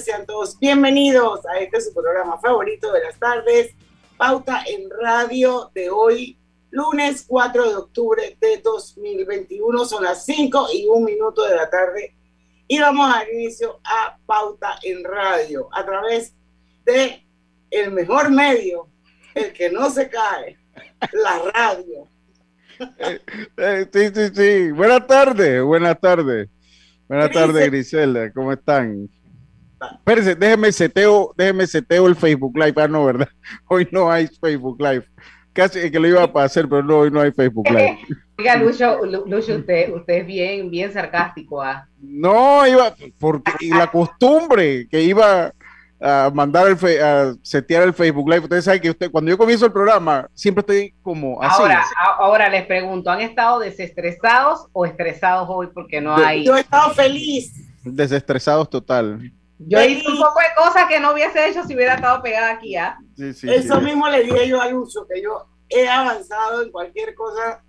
Sean todos bienvenidos a este su programa favorito de las tardes, Pauta en Radio de hoy, lunes 4 de octubre de 2021, son las 5 y un minuto de la tarde y vamos a dar inicio a Pauta en Radio a través de el mejor medio, el que no se cae, la radio. Eh, sí, sí, sí. Buenas tardes, buenas tardes. Buenas tardes, Griselda. ¿Cómo están? Espérense, déjeme seteo, déjeme seteo el Facebook Live. Ah, no, ¿verdad? Hoy no hay Facebook Live. Casi que lo iba a hacer, pero no, hoy no hay Facebook Live. Oiga, Lucho, Lucho usted, usted es bien, bien sarcástico. ¿ah? No, iba, porque la costumbre que iba a mandar el a setear el Facebook Live. Ustedes saben que usted, cuando yo comienzo el programa, siempre estoy como así. Ahora, ahora les pregunto, ¿han estado desestresados o estresados hoy porque no hay? Yo he estado feliz. Desestresados total. Yo hice un poco de cosas que no hubiese hecho si hubiera estado pegada aquí, ¿ah? Eso mismo le dije yo al uso, que yo he avanzado en cualquier cosa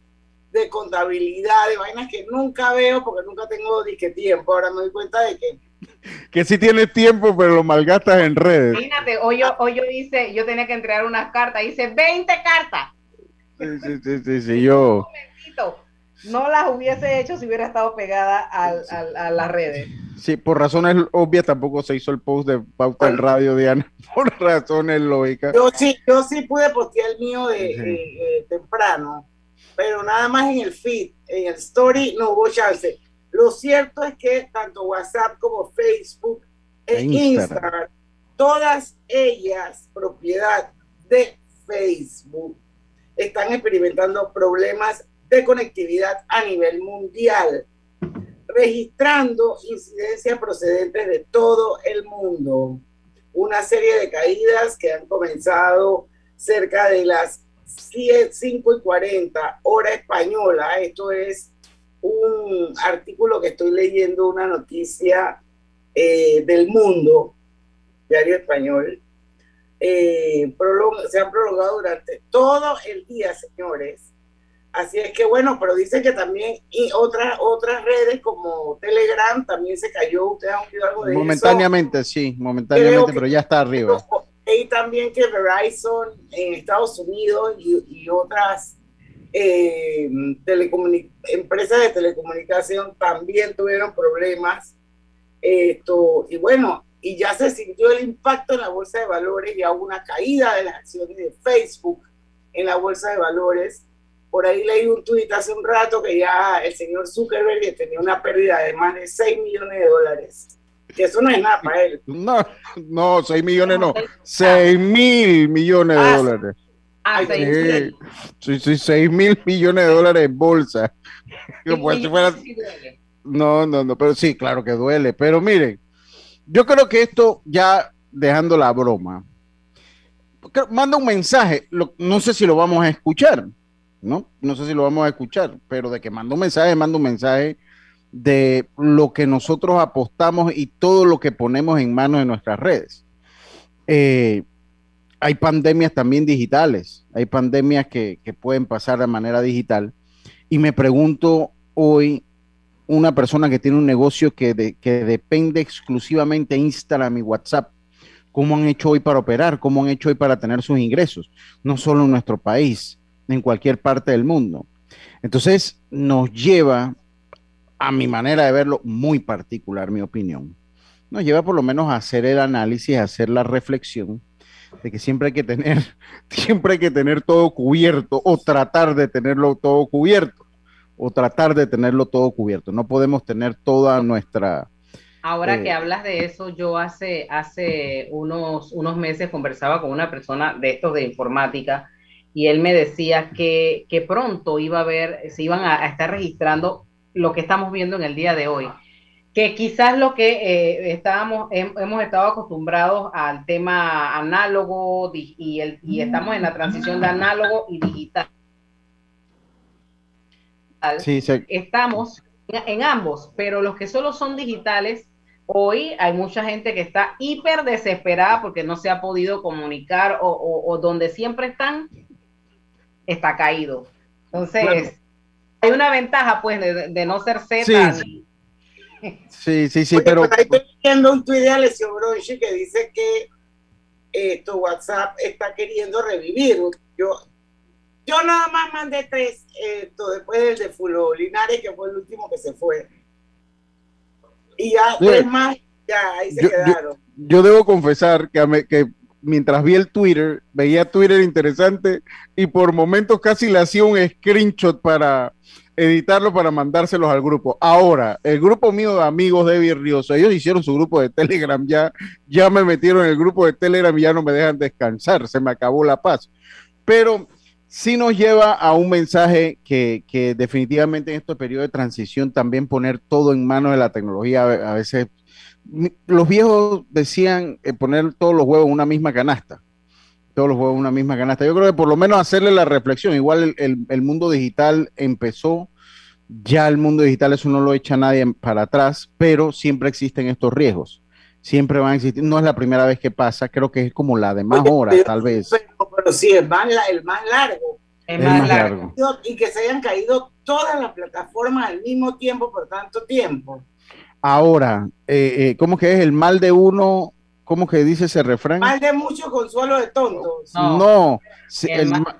de contabilidad, de vainas que nunca veo porque nunca tengo disque tiempo. Ahora me doy cuenta de que que sí tienes tiempo, pero lo malgastas en redes. Imagínate, hoy yo, hoy yo hice, yo tenía que entregar unas cartas, hice 20 cartas. Sí, sí, sí, sí, sí yo. No las hubiese hecho si hubiera estado pegada a las redes. Sí, por razones obvias tampoco se hizo el post de Pauta en Radio, Diana, por razones lógicas. Yo sí, yo sí pude postear el mío de eh, temprano, pero nada más en el feed, en el story no hubo chance. Lo cierto es que tanto WhatsApp como Facebook e, Instagram, todas ellas propiedad de Facebook, están experimentando problemas de conectividad a nivel mundial registrando incidencias procedentes de todo el mundo. Una serie de caídas que han comenzado cerca de las 5 y 40 hora española. Esto es un artículo que estoy leyendo, una noticia eh, del mundo, diario español. Eh, se han prolongado durante todo el día, señores Así es que bueno, pero dicen que también y otras otras redes como Telegram también se cayó. ¿Ustedes han oído algo de momentáneamente, sí, momentáneamente, pero ya está arriba. Y también que Verizon en Estados Unidos y, otras eh, empresas de telecomunicación también tuvieron problemas. Esto, y bueno, y ya se sintió el impacto en la bolsa de valores y hubo una caída de las acciones de Facebook en la bolsa de valores por ahí leí un tuit hace un rato que ya el señor Zuckerberg tenía una pérdida de más de 6 millones de dólares. Que eso no es nada para él. No, no, 6 millones no. 6 mil millones de ah, dólares. Ah, sí, sí, 6 mil millones de dólares en bolsa. No, no, no, pero sí, claro que duele. Pero miren, yo creo que esto ya dejando la broma, manda un mensaje, no sé si lo vamos a escuchar, ¿no? No sé si lo vamos a escuchar, pero de que mando un mensaje, mando un mensaje de lo que nosotros apostamos y todo lo que ponemos en manos de nuestras redes. Eh, hay pandemias también digitales, hay pandemias que, pueden pasar de manera digital. Y me pregunto hoy, una persona que tiene un negocio que, que depende exclusivamente de Instagram y WhatsApp, ¿cómo han hecho hoy para operar? ¿Cómo han hecho hoy para tener sus ingresos? No solo en nuestro país, en cualquier parte del mundo. Entonces nos lleva a mi manera de verlo, muy particular, mi opinión, nos lleva por lo menos a hacer el análisis, a hacer la reflexión de que siempre hay que tener, siempre hay que tener todo cubierto o tratar de tenerlo todo cubierto o tratar de tenerlo todo cubierto. No podemos tener toda nuestra... Ahora eh, que hablas de eso, yo hace, hace unos, unos meses conversaba con una persona de estos de informática y él me decía que, que pronto iba a ver, se iban a, a estar registrando lo que estamos viendo en el día de hoy que quizás lo que eh, estábamos, hemos estado acostumbrados al tema análogo y, el, y estamos en la transición de análogo y digital. Sí, sí. Estamos en ambos, pero los que solo son digitales, hoy hay mucha gente que está hiper desesperada porque no se ha podido comunicar o, o, o donde siempre están, está caído. Entonces, claro. hay una ventaja pues de, de no ser Z. Sí. Sí, sí, sí, Oye, pero... Ahí estoy viendo un tuit de Alessio Bronchi que dice que eh, tu WhatsApp está queriendo revivir. Yo, yo nada más mandé tres, eh, después del de Fulo Linares, que fue el último que se fue. Y ya tres más, ya ahí se yo, quedaron. Yo, yo, debo confesar que, me, que mientras vi el Twitter, veía Twitter interesante y por momentos casi le hacía un screenshot para editarlo para mandárselos al grupo. Ahora, el grupo mío de amigos de Virrioso, ellos hicieron su grupo de Telegram, ya, ya me metieron en el grupo de Telegram y ya no me dejan descansar, se me acabó la paz. Pero sí nos lleva a un mensaje que, que definitivamente en este periodo de transición también poner todo en manos de la tecnología, a veces los viejos decían eh, poner todos los huevos en una misma canasta todos los juegos en una misma canasta. Yo creo que por lo menos hacerle la reflexión. Igual el, el, el, mundo digital empezó, ya el mundo digital eso no lo echa nadie para atrás, pero siempre existen estos riesgos. Siempre van a existir. No es la primera vez que pasa, creo que es como la de más Oye, horas, pero, tal vez. Pero, pero, sí, el más, el más largo. El más, más largo. largo. Y que se hayan caído todas las plataformas al mismo tiempo por tanto tiempo. Ahora, eh, eh, ¿cómo que es el mal de uno? ¿Cómo que dice ese refrán? Mal de mucho consuelo de tontos. No, no el, el mal,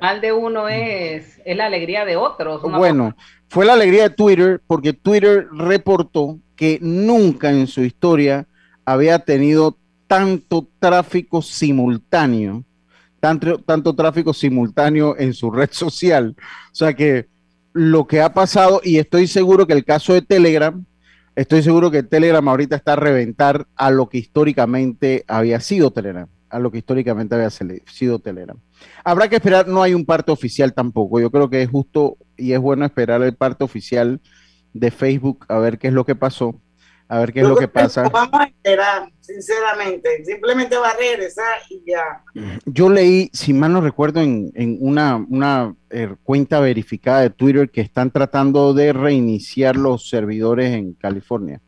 mal, de uno es, es, la alegría de otros. Bueno, fue la alegría de Twitter porque Twitter reportó que nunca en su historia había tenido tanto tráfico simultáneo, tanto, tanto tráfico simultáneo en su red social. O sea que lo que ha pasado, y estoy seguro que el caso de Telegram, estoy seguro que Telegram ahorita está a reventar a lo que históricamente había sido Telegram, a lo que históricamente había sido Telegram. Habrá que esperar, no hay un parte oficial tampoco. Yo creo que es justo y es bueno esperar el parte oficial de Facebook a ver qué es lo que pasó, a ver qué es lo que pasa. Vamos a esperar, sinceramente. Simplemente va a regresar y ya. Yo leí, si mal no recuerdo, en, en una, una eh, cuenta verificada de Twitter que están tratando de reiniciar los servidores en California.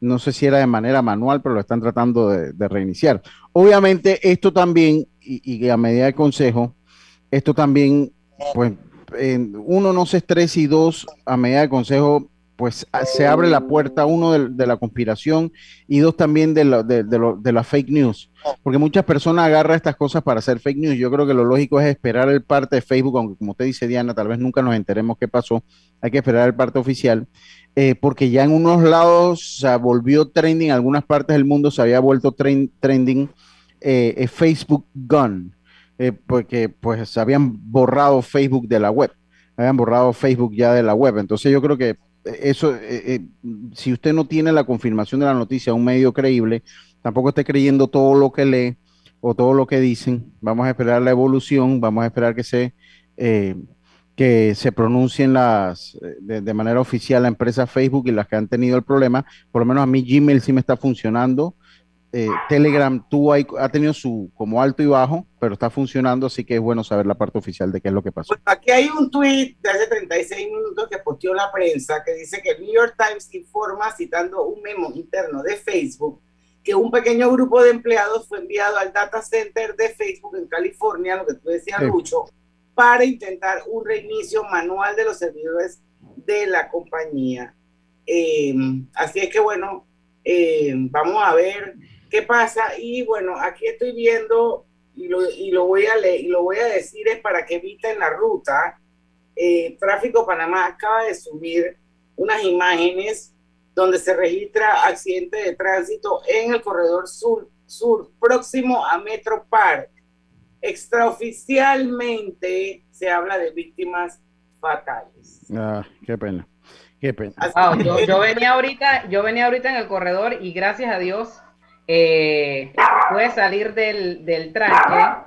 No sé si era de manera manual, pero lo están tratando de, de reiniciar. Obviamente, esto también, y, y, a medida de consejo, esto también, pues, eh, uno no se estresa y dos, a medida de consejo, pues se abre la puerta, uno, de, la conspiración y dos, también de la, fake news. Porque muchas personas agarran estas cosas para hacer fake news. Yo creo que lo lógico es esperar el parte de Facebook, aunque como usted dice, Diana, tal vez nunca nos enteremos qué pasó. Hay que esperar el parte oficial. Eh, porque ya en unos lados se volvió trending, en algunas partes del mundo se había vuelto trend, trending eh, eh, Facebook Gun, porque pues habían borrado Facebook de la web, habían borrado Facebook ya de la web. Entonces yo creo que eso, si usted no tiene la confirmación de la noticia, un medio creíble, tampoco esté creyendo todo lo que lee o todo lo que dicen. Vamos a esperar la evolución, vamos a esperar que se, eh, que se pronuncien las, de, de, manera oficial la empresa Facebook y las que han tenido el problema. Por lo menos a mí Gmail sí me está funcionando. Eh, Telegram tuvo ahí, ha tenido su como alto y bajo, pero está funcionando, así que es bueno saber la parte oficial de qué es lo que pasó. Bueno, aquí hay un tweet de hace 36 minutos que posteó la prensa que dice que el New York Times informa citando un memo interno de Facebook que un pequeño grupo de empleados fue enviado al data center de Facebook en California, lo que tú decías, sí. Lucho, para intentar un reinicio manual de los servidores de la compañía. Eh, así es que, bueno, eh, vamos a ver qué pasa. Y bueno, aquí estoy viendo, y lo, y lo, voy, a leer, y lo voy a decir, es para que eviten la ruta. Eh, Tráfico Panamá acaba de subir unas imágenes donde se registra accidente de tránsito en el corredor sur, sur próximo a Metro Park. Extraoficialmente se habla de víctimas fatales. Ah, qué pena. Qué pena. yo, venía ahorita, yo venía ahorita en el corredor y gracias a Dios eh, pude salir del, del tranque.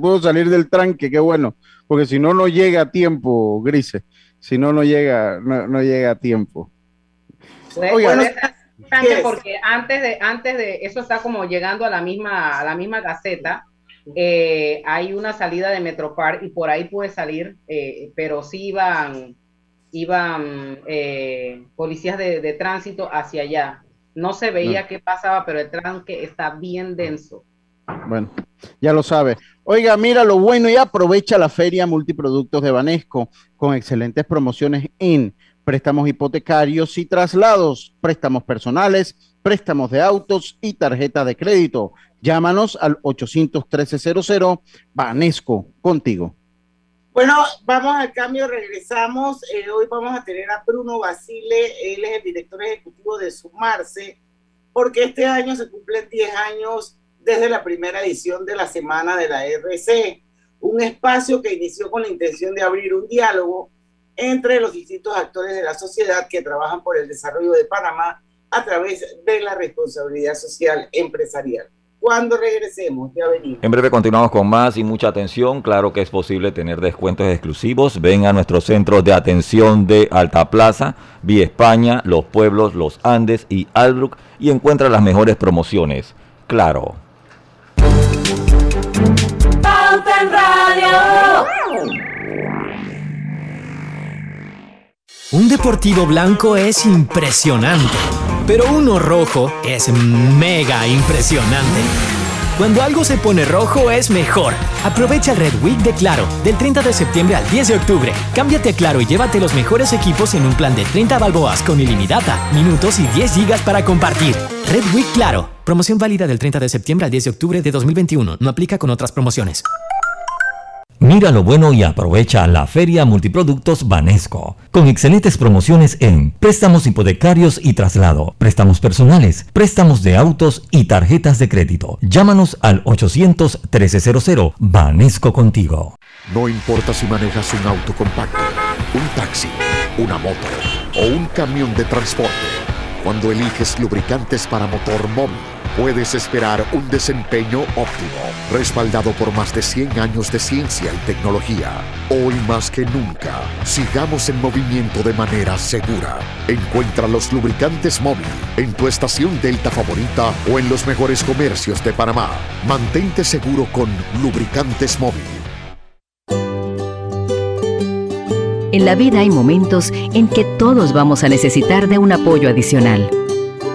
Puedo salir del tranque, qué bueno, porque si no, no llega a tiempo, Grise. Si no, no llega, no, llega a tiempo. porque antes de, antes de, eso está como llegando a la misma, a la misma caseta, eh, hay una salida de Metropar y por ahí puede salir, eh, pero sí iban, iban eh, policías de, tránsito hacia allá. No se veía qué pasaba, pero el tranque está bien denso. Bueno, ya lo sabe. Oiga, mira lo bueno y aprovecha la feria multiproductos de Banesco con excelentes promociones en préstamos hipotecarios y traslados, préstamos personales, préstamos de autos y tarjeta de crédito. Llámanos al 813-00 Banesco, contigo. Bueno, vamos al cambio, regresamos. Eh, hoy vamos a tener a Bruno Basile, él es el director ejecutivo de Sumarse, porque este año se cumplen 10 años desde la primera edición de la Semana de la RC, un espacio que inició con la intención de abrir un diálogo entre los distintos actores de la sociedad que trabajan por el desarrollo de Panamá a través de la responsabilidad social empresarial cuando regresemos. Ya venimos. En breve continuamos con más y mucha atención. Claro que es posible tener descuentos exclusivos. Ven a nuestros centros de atención de Alta Plaza, Vía España, Los Pueblos, Los Andes y Albrook y encuentra las mejores promociones. Claro. Un deportivo blanco es impresionante pero uno rojo es mega impresionante. Cuando algo se pone rojo es mejor. Aprovecha el Red Week de Claro, del 30 de septiembre al 10 de octubre. Cámbiate a Claro y llévate los mejores equipos en un plan de 30 balboas con ilimitada, minutos y 10 gigas para compartir. Red Week Claro. Promoción válida del 30 de septiembre al 10 de octubre de 2021. No aplica con otras promociones. Mira lo bueno y aprovecha la Feria Multiproductos Banesco, con excelentes promociones en préstamos hipotecarios y traslado, préstamos personales, préstamos de autos y tarjetas de crédito. Llámanos al 800-1300 Banesco contigo. No importa si manejas un auto compacto, un taxi, una moto o un camión de transporte, cuando eliges lubricantes para motor móvil puedes esperar un desempeño óptimo, respaldado por más de 100 años de ciencia y tecnología. Hoy más que nunca, sigamos en movimiento de manera segura. Encuentra los lubricantes móvil en tu estación Delta favorita o en los mejores comercios de Panamá. Mantente seguro con lubricantes móvil. En la vida hay momentos en que todos vamos a necesitar de un apoyo adicional.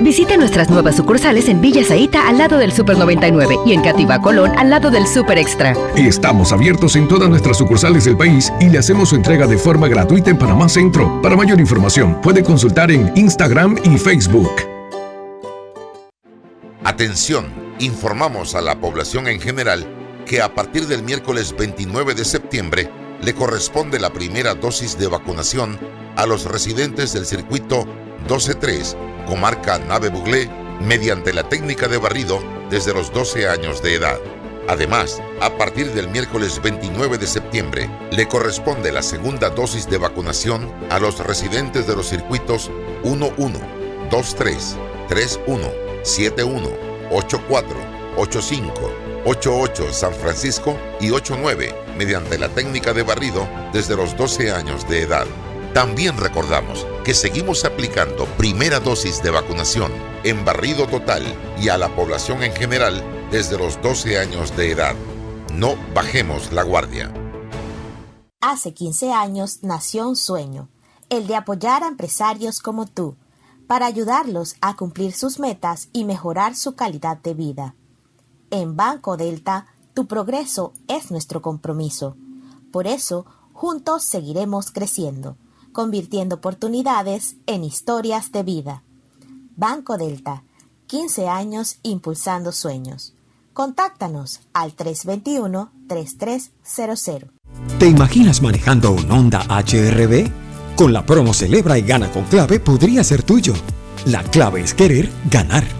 Visite nuestras nuevas sucursales en Villa Zaita al lado del Super 99 y en Cativa Colón al lado del Super Extra. Estamos abiertos en todas nuestras sucursales del país y le hacemos su entrega de forma gratuita en Panamá Centro. Para mayor información, puede consultar en Instagram y Facebook. Atención, informamos a la población en general que a partir del miércoles 29 de septiembre le corresponde la primera dosis de vacunación a los residentes del circuito 123 comarca Nave Buglé mediante la técnica de barrido desde los 12 años de edad. Además, a partir del miércoles 29 de septiembre, le corresponde la segunda dosis de vacunación a los residentes de los circuitos 11, 23, 31, 71, 84, 85, 88 San Francisco y 89 mediante la técnica de barrido desde los 12 años de edad. También recordamos que seguimos aplicando primera dosis de vacunación en barrido total y a la población en general desde los 12 años de edad. No bajemos la guardia. Hace 15 años nació un sueño, el de apoyar a empresarios como tú, para ayudarlos a cumplir sus metas y mejorar su calidad de vida. En Banco Delta, Tu progreso es nuestro compromiso. Por eso, juntos seguiremos creciendo, convirtiendo oportunidades en historias de vida. Banco Delta, 15 años impulsando sueños. Contáctanos al 321-3300. ¿Te imaginas manejando un Honda HRB? Con la promo Celebra y Gana con Clave podría ser tuyo. La clave es querer ganar.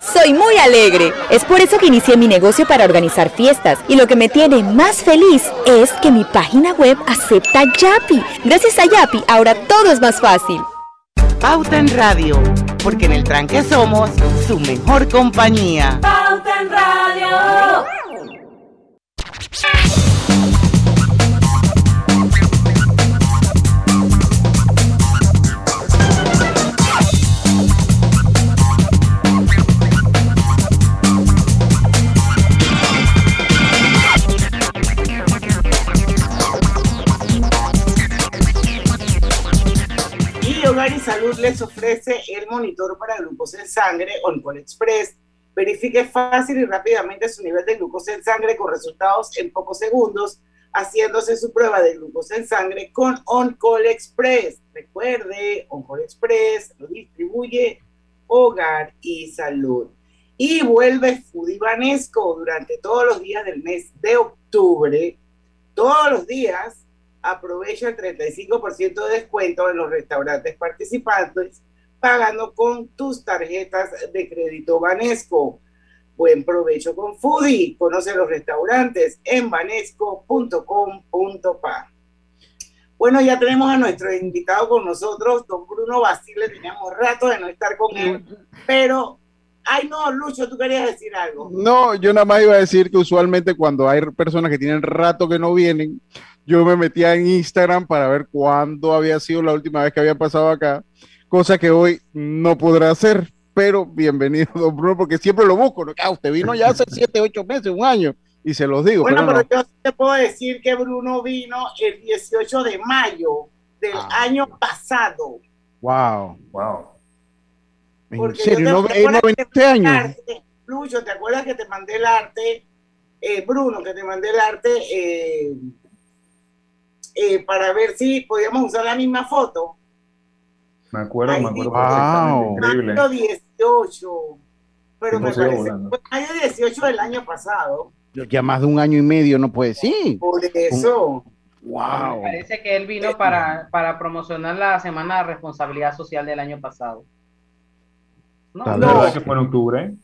Soy muy alegre. Es por eso que inicié mi negocio para organizar fiestas. Y lo que me tiene más feliz es que mi página web acepta Yapi. Gracias a Yapi, ahora todo es más fácil. Pauta en Radio, porque en el tranque somos su mejor compañía. Pauta en Radio. Y Salud les ofrece el monitor para glucosa en sangre OnCall Express. Verifique fácil y rápidamente su nivel de glucosa en sangre con resultados en pocos segundos, haciéndose su prueba de glucosa en sangre con OnCall Express. Recuerde, OnCall Express lo distribuye Hogar y Salud. Y vuelve Foodie Banesco durante todos los días del mes de octubre. Todos los días aprovecha el 35% de descuento en los restaurantes participantes pagando con tus tarjetas de crédito Banesco. Buen provecho con Foodie. Conoce los restaurantes en banesco.com.pa. Bueno, ya tenemos a nuestro invitado con nosotros, don Bruno Basile. Teníamos rato de no estar con él, pero Ay, no, Lucho, tú querías decir algo. No, yo nada más iba a decir que usualmente cuando hay personas que tienen rato que no vienen, yo me metía en Instagram para ver cuándo había sido la última vez que había pasado acá, cosa que hoy no podrá hacer. Pero bienvenido, don Bruno, porque siempre lo busco. ¿no? Ah, usted vino ya hace siete, ocho meses, un año, y se los digo. Bueno, pero, pero yo te puedo decir que Bruno vino el 18 de mayo del ah. año pasado. Wow. Wow. ¿En serio? ¿No, eh, no este año? Arte, Lucho, ¿te acuerdas que te mandé el arte? Eh, Bruno, que te mandé el arte eh, eh, para ver si podíamos usar la misma foto. Me acuerdo, me acuerdo. Wow. Increíble. Mayo 18. Pero me parece volando. fue mayo 18 del año pasado. Ya más de un año y medio no puede ser. Por eso. Wow. Me parece que él vino para, para promocionar la Semana de Responsabilidad Social del año pasado. No, No. verdad que fue en octubre.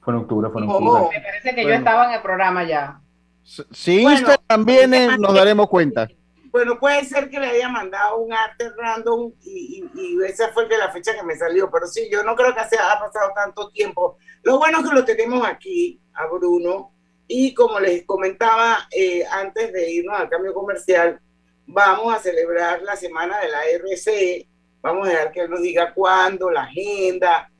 Fue en octubre, fue en No. octubre. me parece que yo estaba en el programa ya. Si Bueno, Instagram viene, nos daremos cuenta. Bueno, puede ser que le haya mandado un arte random y, y- esa fue la fecha que me salió, pero sí, yo no creo que se haya pasado tanto tiempo. Lo bueno es que lo tenemos aquí, a Bruno, y como les comentaba eh, antes de irnos al cambio comercial, vamos a celebrar la semana de la RCE, vamos a dejar que él nos diga cuándo, la agenda.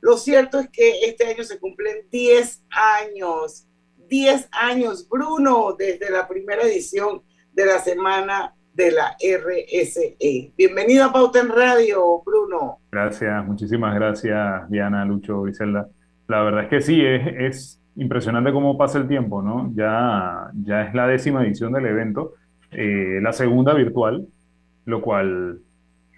Lo cierto es que este año se cumplen 10 años, 10 años, Bruno, desde la primera edición de la semana de la RSE. Bienvenido a Pauta en Radio, Bruno. Gracias, muchísimas gracias, Diana, Lucho, Griselda. La verdad es que sí, es, es impresionante cómo pasa el tiempo, ¿no? Ya, ya es la décima edición del evento, eh, la segunda virtual, lo cual...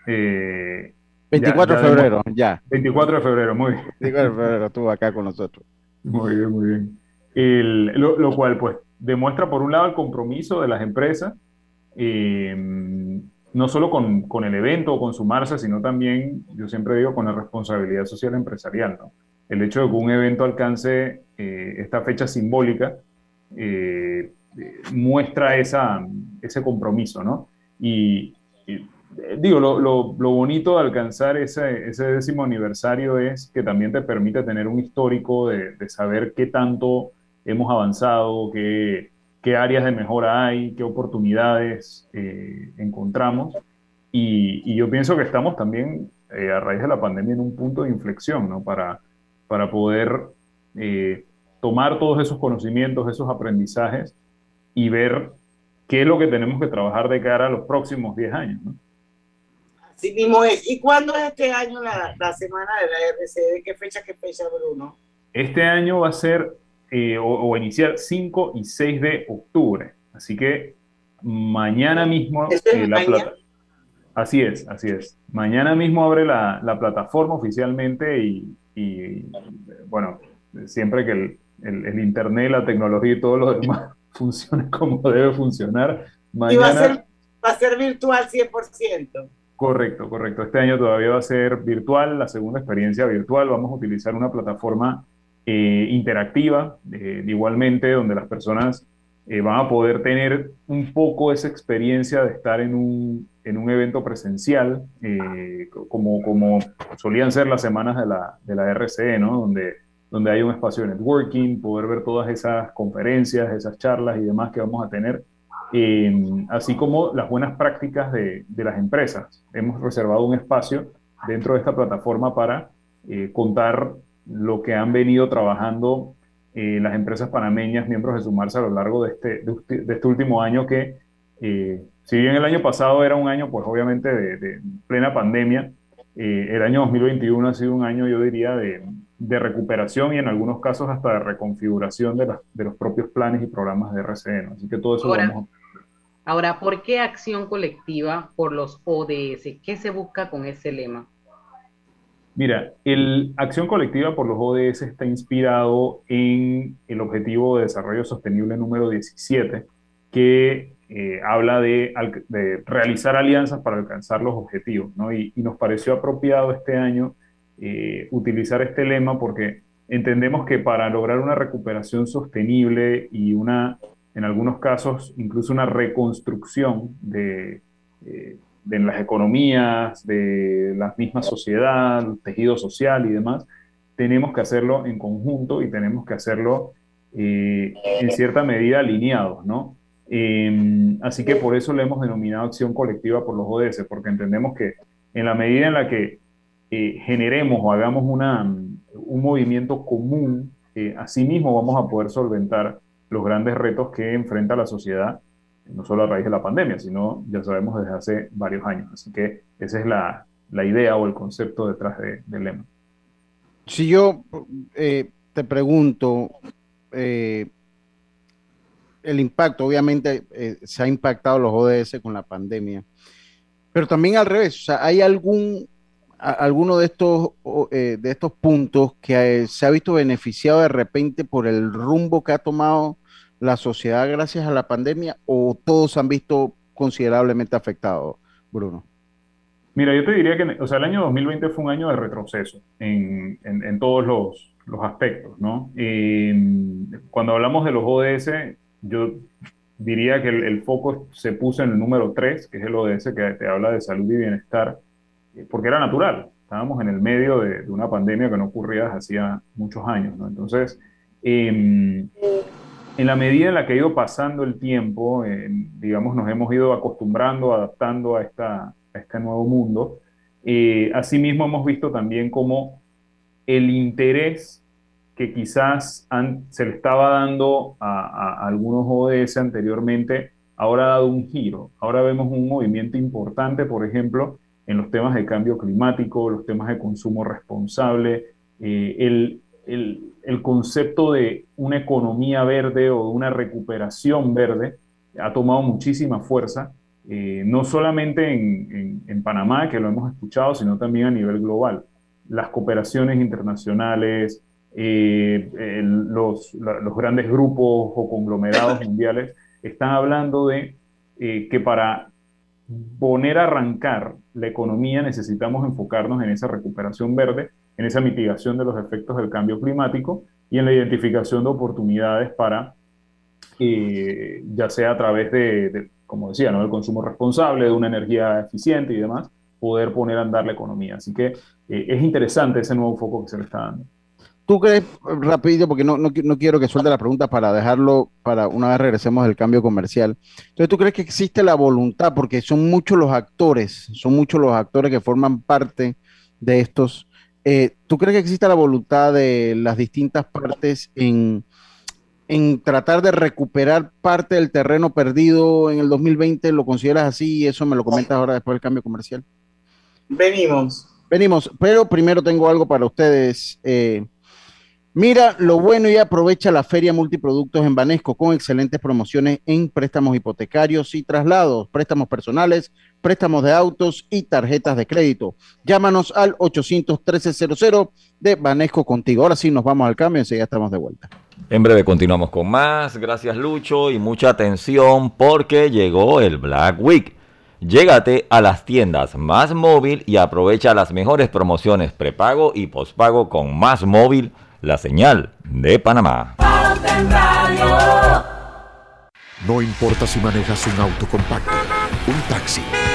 24 de febrero, ya. 24 de febrero, muy bien. 24 de febrero estuvo acá con nosotros. Muy bien, muy bien. El, lo, lo, cual, pues, demuestra por un lado el compromiso de las empresas, eh, no solo con, con, el evento o con sumarse, sino también, yo siempre digo, con la responsabilidad social empresarial. ¿no? El hecho de que un evento alcance eh, esta fecha simbólica eh, muestra esa, ese compromiso, ¿no? Y, y digo, lo, lo, lo, bonito de alcanzar ese, ese, décimo aniversario es que también te permite tener un histórico de, de saber qué tanto hemos avanzado, qué, qué, áreas de mejora hay, qué oportunidades eh, encontramos. Y, y, yo pienso que estamos también, eh, a raíz de la pandemia, en un punto de inflexión, ¿no? Para, para poder eh, tomar todos esos conocimientos, esos aprendizajes y ver qué es lo que tenemos que trabajar de cara a los próximos 10 años, ¿no? Así mismo es. ¿Y cuándo es este año la, la semana de la RC? ¿De qué fecha, qué fecha, Bruno? Este año va a ser eh, o, o, iniciar 5 y 6 de octubre. Así que mañana mismo eh, la plata. Así es, así es. Mañana mismo abre la, la plataforma oficialmente y, y, bueno, siempre que el, el, el, Internet, la tecnología y todo lo demás funcione como debe funcionar. Mañana... Y va a ser, va a ser virtual 100%. Correcto, correcto. Este año todavía va a ser virtual, la segunda experiencia virtual. Vamos a utilizar una plataforma eh, interactiva, eh, igualmente, donde las personas eh, van a poder tener un poco esa experiencia de estar en un, en un evento presencial, como, como solían ser las semanas de la, de la RCE, ¿no? Donde, donde hay un espacio de networking, poder ver todas esas conferencias, esas charlas y demás que vamos a tener. Así como las buenas prácticas de, de, las empresas. Hemos reservado un espacio dentro de esta plataforma para contar lo que han venido trabajando eh, las empresas panameñas, miembros de Sumarse a lo largo de este, de, de este último año que, eh, si bien el año pasado era un año, pues obviamente de, de plena pandemia, eh, el año 2021 ha sido un año, yo diría, de, de recuperación y en algunos casos hasta de reconfiguración de, la, de los propios planes y programas de RCN. Así que todo eso ahora, lo vamos a... Ahora, ¿por qué acción colectiva por los ODS? ¿Qué se busca con ese lema? Mira, el Acción Colectiva por los ODS está inspirado en el Objetivo de Desarrollo Sostenible número 17, que eh, habla de, realizar alianzas para alcanzar los objetivos, ¿no? Y, y nos pareció apropiado este año eh, utilizar este lema porque entendemos que para lograr una recuperación sostenible y una, en algunos casos, incluso una reconstrucción de, eh, de las economías, de la misma sociedad, tejido social y demás, tenemos que hacerlo en conjunto y tenemos que hacerlo eh, en cierta medida alineados, ¿no? Eh, así que por eso le hemos denominado acción colectiva por los ODS, porque entendemos que en la medida en la que eh, generemos o hagamos una, un movimiento común, eh, así mismo vamos a poder solventar los grandes retos que enfrenta la sociedad, no solo a raíz de la pandemia, sino ya sabemos desde hace varios años. Así que esa es la, la idea o el concepto detrás de, del lema. Si yo eh, te pregunto, eh, el impacto, obviamente eh, se ha impactado los ODS con la pandemia, pero también al revés, o sea, ¿hay algún, alguno de estos, de estos puntos que se ha visto beneficiado de repente por el rumbo que ha tomado la sociedad gracias a la pandemia o todos han visto considerablemente afectados, Bruno? Mira, yo te diría que, o sea, el año 2020 fue un año de retroceso en, en, en todos los, los, aspectos, ¿no? Eh, cuando hablamos de los ODS, yo diría que el, el, foco se puso en el número 3, que es el ODS que te habla de salud y bienestar, eh, porque era natural. Estábamos en el medio de, de, una pandemia que no ocurría desde hacía muchos años, ¿no? Entonces, eh, en la medida en la que ha ido pasando el tiempo, eh, digamos, nos hemos ido acostumbrando, adaptando a, esta, a este nuevo mundo. Eh, asimismo, hemos visto también cómo el interés que quizás han, se le estaba dando a, a, algunos ODS anteriormente, ahora ha dado un giro. Ahora vemos un movimiento importante, por ejemplo, en los temas de cambio climático, los temas de consumo responsable, eh, el, el, el concepto de una economía verde o una recuperación verde ha tomado muchísima fuerza, eh, no solamente en, Panamá, que lo hemos escuchado, sino también a nivel global. Las cooperaciones internacionales, eh, los, los, grandes grupos o conglomerados mundiales están hablando de eh, que para poner a arrancar la economía necesitamos enfocarnos en esa recuperación verde, en esa mitigación de los efectos del cambio climático y en la identificación de oportunidades para, eh, ya sea a través de, como decía, ¿no? del consumo responsable, de una energía eficiente y demás, poder poner a andar la economía. Así que eh, es interesante ese nuevo foco que se le está dando. ¿Tú crees, rapidito, porque no, no, quiero que suelte la pregunta para dejarlo para una vez regresemos del cambio comercial. Entonces, ¿tú crees que existe la voluntad? Porque son muchos los actores, son muchos los actores que forman parte de estos. Eh, ¿Tú crees que existe la voluntad de las distintas partes en, en tratar de recuperar parte del terreno perdido en el 2020? ¿Lo consideras así? Eso me lo comentas ahora después del cambio comercial. Venimos. Venimos, pero primero tengo algo para ustedes. Eh, Mira lo bueno y aprovecha la feria multiproductos en Banesco con excelentes promociones en préstamos hipotecarios y traslados, préstamos personales, préstamos de autos y tarjetas de crédito. Llámanos al 813-00 de Banesco contigo. Ahora sí nos vamos al cambio y ya estamos de vuelta. En breve continuamos con más. Gracias Lucho y mucha atención porque llegó el Black Week. Llégate a las tiendas Más Móvil y aprovecha las mejores promociones prepago y pospago con Más Móvil la señal de Panamá. No importa si manejas un auto compacto, un taxi,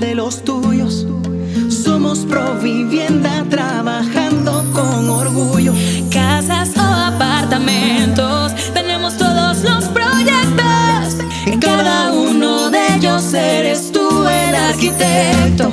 de los tuyos. Somos Provivienda trabajando con orgullo casas o apartamentos. Tenemos todos los proyectos. En cada uno de ellos eres tú el arquitecto.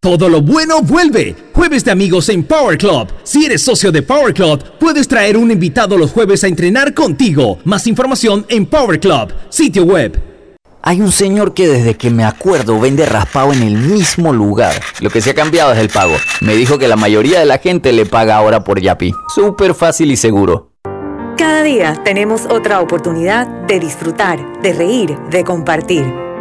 Todo lo bueno vuelve. Jueves de amigos en Power Club. Si eres socio de Power Club, puedes traer un invitado los jueves a entrenar contigo. Más información en Power Club, sitio web. Hay un señor que desde que me acuerdo vende raspado en el mismo lugar. Lo que se ha cambiado es el pago. Me dijo que la mayoría de la gente le paga ahora por Yapi. Súper fácil y seguro. Cada día tenemos otra oportunidad de disfrutar, de reír, de compartir.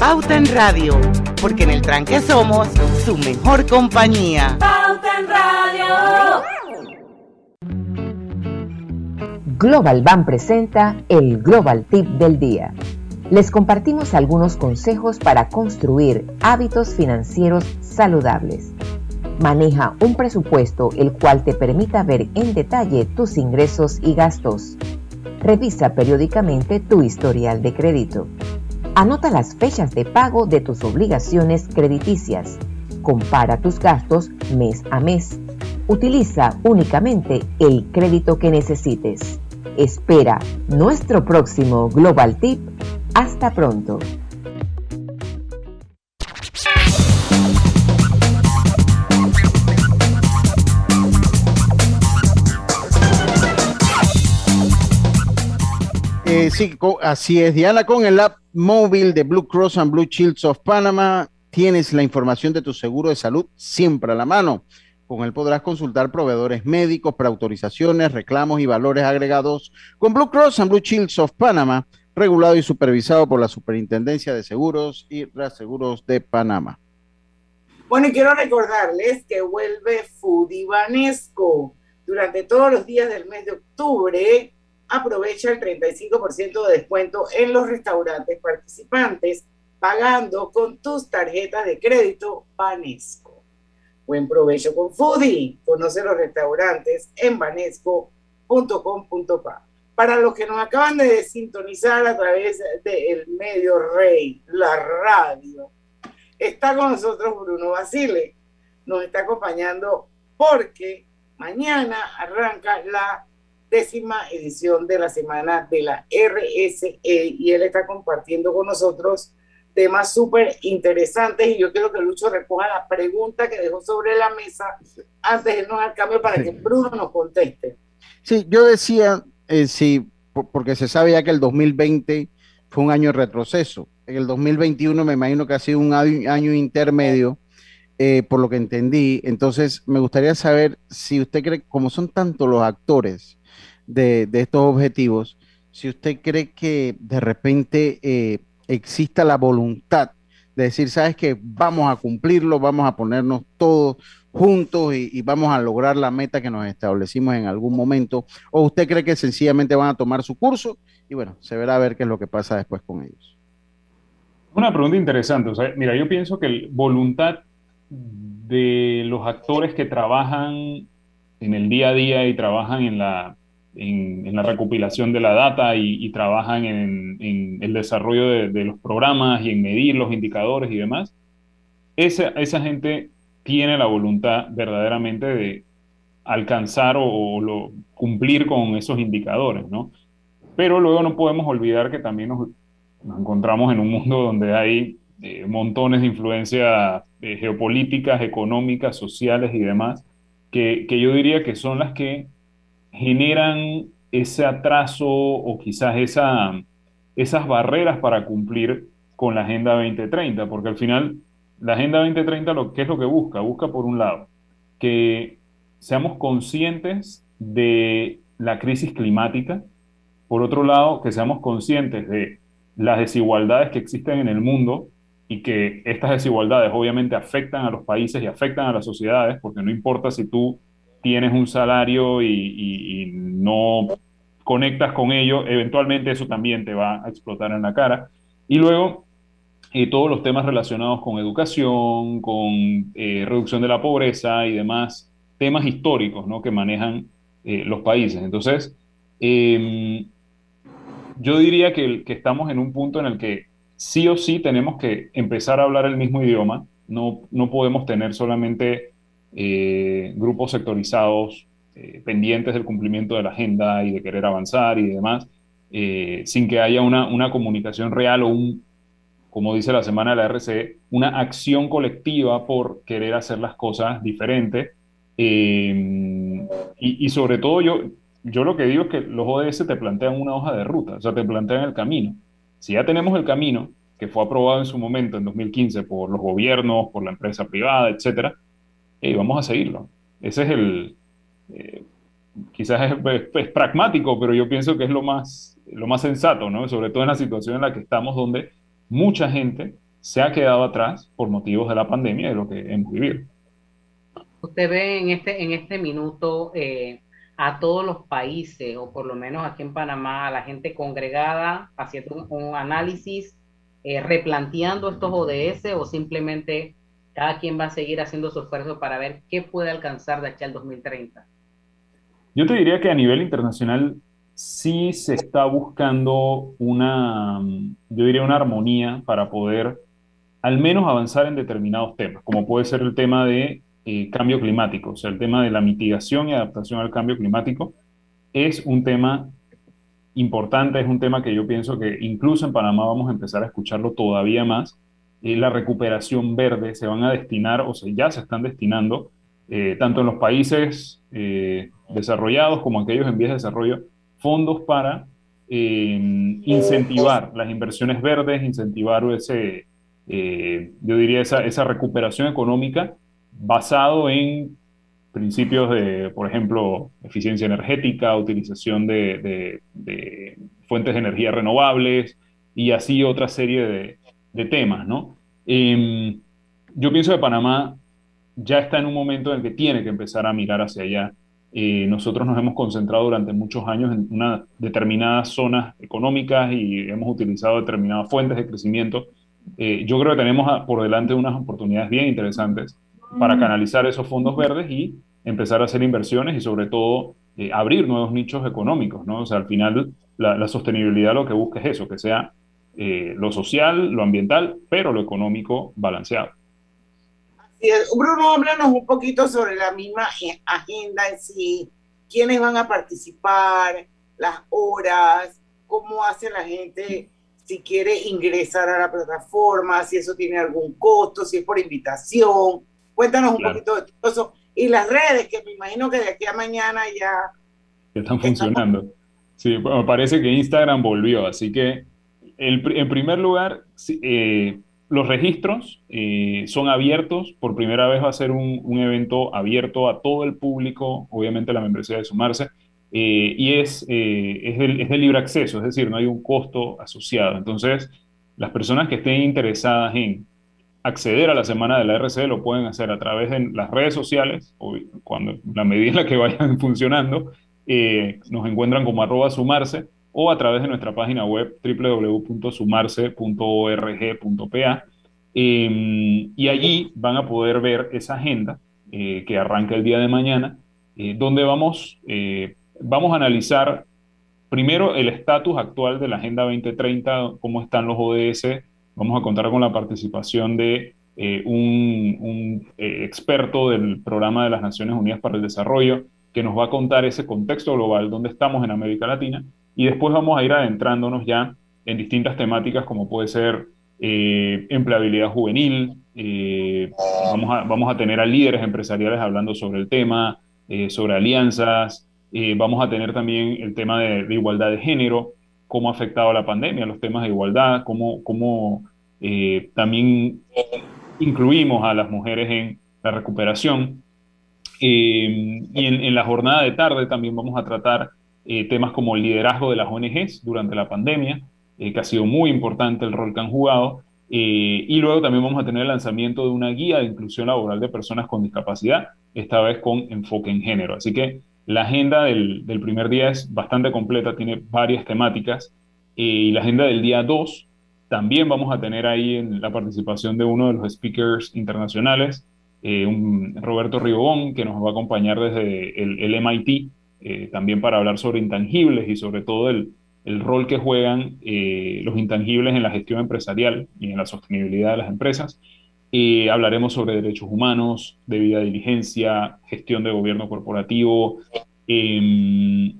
Pauta en Radio, porque en el tranque somos su mejor compañía. Pauta en Radio. Global Bank presenta el Global Tip del Día. Les compartimos algunos consejos para construir hábitos financieros saludables. Maneja un presupuesto el cual te permita ver en detalle tus ingresos y gastos. Revisa periódicamente tu historial de crédito. Anota las fechas de pago de tus obligaciones crediticias. Compara tus gastos mes a mes Utiliza únicamente el crédito que necesites. Espera nuestro próximo Global Tip. Hasta pronto. Eh, sí, así es, Diana, con el app móvil de Blue Cross and Blue Shields of Panama tienes la información de tu seguro de salud siempre a la mano. Con él podrás consultar proveedores médicos, preautorizaciones, reclamos y valores agregados con Blue Cross and Blue Shields of Panama, regulado y supervisado por la Superintendencia de Seguros y Reaseguros de Panamá. Bueno, y quiero recordarles que vuelve Foodivanesco. Durante todos los días del mes de octubre, aprovecha el 35% de descuento en los restaurantes participantes, pagando con tus tarjetas de crédito Vanesco. Buen provecho con Foodie. Conoce los restaurantes en banesco.com.pa. Para los que nos acaban de sintonizar a través del medio Rey, la radio, está con nosotros Bruno Basile. Nos está acompañando porque mañana arranca la décima edición de la semana de la RSE y él está compartiendo con nosotros temas súper interesantes y yo quiero que Lucho recoja la pregunta que dejó sobre la mesa antes de irnos al cambio para que Bruno nos conteste. Sí, yo decía, eh, sí, porque se sabe ya que el 2020 fue un año de retroceso. En el 2021 me imagino que ha sido un año, intermedio, eh, por lo que entendí. Entonces, me gustaría saber si usted cree, como son tantos los actores de, estos objetivos, si usted cree que de repente eh, exista la voluntad de decir, sabes que vamos a cumplirlo, vamos a ponernos todos juntos y, vamos a lograr la meta que nos establecimos en algún momento? ¿O usted cree que sencillamente van a tomar su curso y bueno, se verá a ver qué es lo que pasa después con ellos? Una pregunta interesante. mira, yo pienso que la voluntad de los actores que trabajan en el día a día y trabajan en la en, la recopilación de la data y, trabajan en, el desarrollo de, los programas y en medir los indicadores y demás, esa, esa gente tiene la voluntad verdaderamente de alcanzar o, cumplir con esos indicadores, ¿no? Pero luego no podemos olvidar que también nos, encontramos en un mundo donde hay eh, montones de influencias eh, geopolíticas, económicas, sociales y demás, que, que yo diría que son las que generan ese atraso o quizás esa, esas barreras para cumplir con la Agenda 2030, porque al final la Agenda 2030, lo, ¿qué es lo que busca? Busca, por un lado, que seamos conscientes de la crisis climática, por otro lado, que seamos conscientes de las desigualdades que existen en el mundo y que estas desigualdades obviamente afectan a los países y afectan a las sociedades, porque no importa si tú tienes un salario y, no conectas con ello, eventualmente eso también te va a explotar en la cara. Y luego, eh, todos los temas relacionados con educación, con eh, reducción de la pobreza y demás temas históricos ¿no? que manejan eh, los países. Entonces, em, yo diría que, que, estamos en un punto en el que sí o sí tenemos que empezar a hablar el mismo idioma. No, no podemos tener solamente eh, grupos sectorizados eh, pendientes del cumplimiento de la agenda y de querer avanzar y demás, eh, sin que haya una, una, comunicación real o un, como dice la semana de la RCE, una acción colectiva por querer hacer las cosas diferentes. Y, sobre todo yo, yo lo que digo es que los ODS te plantean una hoja de ruta, o sea, te plantean el camino. Si ya tenemos el camino, que fue aprobado en su momento, en 2015, por los gobiernos, por la empresa privada, etcétera, y vamos a seguirlo. Ese es el, eh, quizás es, pragmático, pero yo pienso que es lo más, lo más sensato, ¿no? Sobre todo en la situación en la que estamos, donde mucha gente se ha quedado atrás por motivos de la pandemia y de lo que hemos vivido. Usted ve en este, en este minuto, eh, a todos los países, o por lo menos aquí en Panamá, a la gente congregada, haciendo un, análisis, eh, replanteando estos ODS o simplemente cada quien va a seguir haciendo su esfuerzo para ver qué puede alcanzar de aquí al 2030? Yo te diría que a nivel internacional sí se está buscando una, yo diría una armonía para poder al menos avanzar en determinados temas, como puede ser el tema de eh, cambio climático, o sea, el tema de la mitigación y adaptación al cambio climático es un tema importante, es un tema que yo pienso que incluso en Panamá vamos a empezar a escucharlo todavía más. Eh, la recuperación verde se van a destinar, o sea, ya se están destinando, eh, tanto en los países desarrollados como aquellos en vías de desarrollo, fondos para incentivar las inversiones verdes, incentivar ese, yo diría, esa, esa recuperación económica basado en principios de, por ejemplo, eficiencia energética, utilización de, fuentes de energía renovables y así otra serie de, temas, ¿no? Em, yo pienso que Panamá ya está en un momento en el que tiene que empezar a mirar hacia allá. Eh, nosotros nos hemos concentrado durante muchos años en unas determinadas zonas económicas y hemos utilizado determinadas fuentes de crecimiento. Eh, yo creo que tenemos por delante unas oportunidades bien interesantes para canalizar esos fondos verdes y empezar a hacer inversiones y sobre todo eh, abrir nuevos nichos económicos, ¿no? O sea, al final la, sostenibilidad lo que busca es eso, que sea eh, lo social, lo ambiental, pero lo económico balanceado. Bruno, háblanos un poquito sobre la misma agenda en sí, quiénes van a participar, las horas, cómo hace la gente si quiere ingresar a la plataforma, si eso tiene algún costo, si es por invitación, Cuéntanos un poquito de todo eso. Y las redes, que me imagino que de aquí a mañana ya... están funcionando. Sí, me parece que Instagram volvió, así que en primer lugar, eh, los registros eh, son abiertos. Por primera vez va a ser un, evento abierto a todo el público, obviamente la membresía de sumarse, eh, y es, es, de, libre acceso, es decir, no hay un costo asociado. Entonces, las personas que estén interesadas en acceder a la semana de la RC lo pueden hacer a través de las redes sociales, o cuando la medida en la que vayan funcionando, nos encuentran como arroba sumarse o a través de nuestra página web www.sumarse.org.pa em, y allí van a poder ver esa agenda eh, que arranca el día de mañana, eh, donde vamos, vamos a analizar primero el estatus actual de la Agenda 2030, cómo están los ODS, Vamos a contar con la participación de eh, un, eh, experto del Programa de las Naciones Unidas para el Desarrollo que nos va a contar ese contexto global donde estamos en América Latina y después vamos a ir adentrándonos ya en distintas temáticas como puede ser eh, empleabilidad juvenil, vamos, a, vamos a tener a líderes empresariales hablando sobre el tema, sobre alianzas, vamos a tener también el tema de, igualdad de género, cómo ha afectado la pandemia los temas de igualdad, cómo, cómo eh, también incluimos a las mujeres en la recuperación. Eh, y en, la jornada de tarde también vamos a tratar eh, temas como el liderazgo de las ONGs durante la pandemia, que ha sido muy importante el rol que han jugado. y luego también vamos a tener el lanzamiento de una guía de inclusión laboral de personas con discapacidad, esta vez con enfoque en género. Así que la agenda del, del primer día es bastante completa, tiene varias temáticas. y la agenda del día 2 también vamos a tener ahí en la participación de uno de los speakers internacionales, eh, un Roberto Ribón, que nos va a acompañar desde el, MIT, eh, también para hablar sobre intangibles y sobre todo el, el rol que juegan eh, los intangibles en la gestión empresarial y en la sostenibilidad de las empresas. hablaremos sobre derechos humanos, debida diligencia, gestión de gobierno corporativo, em,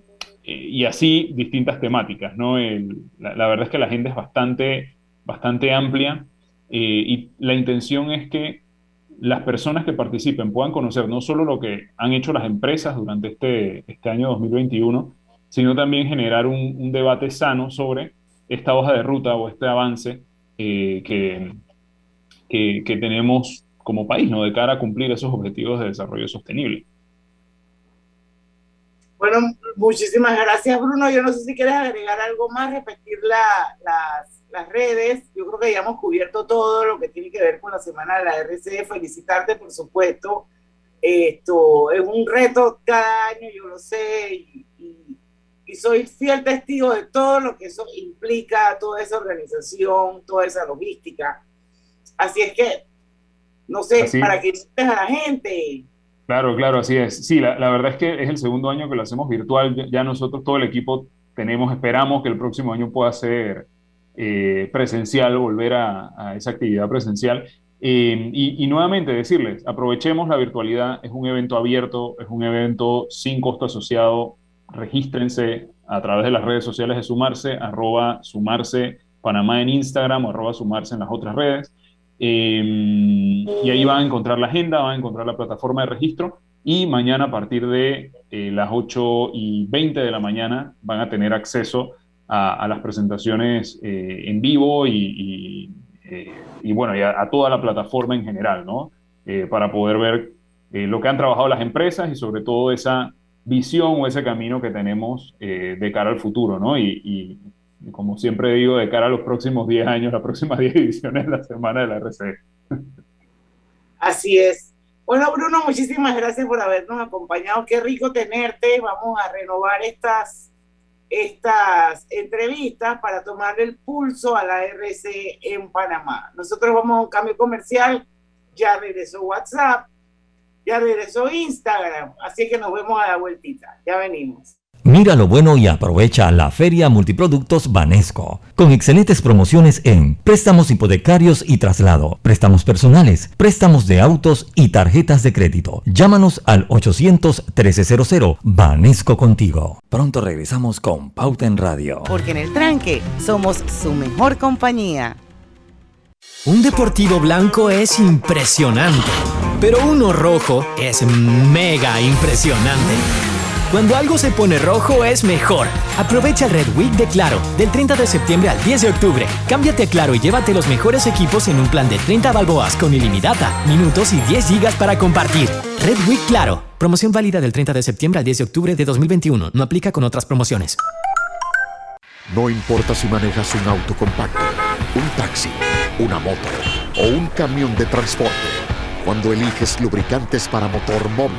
y así distintas temáticas. ¿no? la, la, verdad es que la agenda es bastante bastante amplia eh, y la intención es que las personas que participen puedan conocer no solo lo que han hecho las empresas durante este, este año 2021, sino también generar un, debate sano sobre esta hoja de ruta o este avance eh, que, que, tenemos como país, ¿no? De cara a cumplir esos objetivos de desarrollo sostenible. Bueno, muchísimas gracias, Bruno. Yo no sé si quieres agregar algo más, repetir las las redes. Yo creo que ya hemos cubierto todo lo que tiene que ver con la semana de la RC. Felicitarte, por supuesto, Esto es un reto cada año, yo lo sé, y, y soy fiel testigo de todo lo que eso implica, toda esa organización, toda esa logística. Así es que, no sé, para que invites a la gente. Claro, claro, así es. Sí, la, la, verdad es que es el segundo año que lo hacemos virtual. Ya nosotros, todo el equipo, tenemos, esperamos que el próximo año pueda ser eh, presencial, volver a, esa actividad presencial. Eh, y, nuevamente decirles, aprovechemos la virtualidad, es un evento abierto, es un evento sin costo asociado, regístrense a través de las redes sociales de Sumarse, arroba Sumarse Panamá en Instagram o arroba Sumarse en las otras redes. Eh, y ahí van a encontrar la agenda, van a encontrar la plataforma de registro y mañana a partir de las 8 y 20 de la mañana van a tener acceso a, las presentaciones eh, en vivo y, y, bueno, y a, toda la plataforma en general, ¿no? para poder ver lo que han trabajado las empresas y sobre todo esa visión o ese camino que tenemos de cara al futuro, ¿no? y, como siempre digo, de cara a los próximos 10 años, las próximas 10 ediciones de la semana de la RCE. Así es. Bueno, Bruno, muchísimas gracias por habernos acompañado. Qué rico tenerte. Vamos a renovar estas, estas entrevistas para tomarle el pulso a la RCE en Panamá. Nosotros vamos a un cambio comercial. Ya regresó WhatsApp, ya regresó Instagram. Así que nos vemos a la vueltita. Ya venimos. Mira lo bueno y aprovecha la Feria Multiproductos Banesco, con excelentes promociones en préstamos hipotecarios y traslado, préstamos personales, préstamos de autos y tarjetas de crédito. Llámanos al 800-1300 Banesco contigo. Pronto regresamos con Pauta en Radio. Porque en el tranque somos su mejor compañía. Un deportivo blanco es impresionante, pero uno rojo es mega impresionante. Cuando algo se pone rojo es mejor. Aprovecha el Red Week de Claro, del 30 de septiembre al 10 de octubre. Cámbiate a Claro y llévate los mejores equipos en un plan de 30 balboas con ilimitada, minutos y 10 gigas para compartir. Red Week Claro. Promoción válida del 30 de septiembre al 10 de octubre de 2021. No aplica con otras promociones. No importa si manejas un auto compacto, un taxi, una moto o un camión de transporte. Cuando eliges lubricantes para motor móvil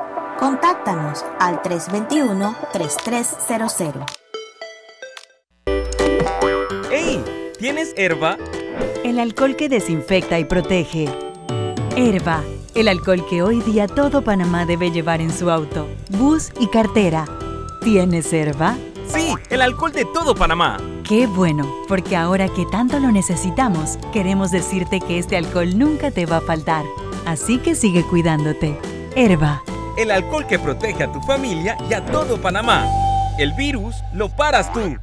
Contáctanos al 321-3300. ¡Ey! ¿Tienes herba? El alcohol que desinfecta y protege. Herba, el alcohol que hoy día todo Panamá debe llevar en su auto, bus y cartera. ¿Tienes herba? Sí, el alcohol de todo Panamá. Qué bueno, porque ahora que tanto lo necesitamos, queremos decirte que este alcohol nunca te va a faltar. Así que sigue cuidándote. Herba el alcohol que protege a tu familia y a todo Panamá. El virus lo paras tú.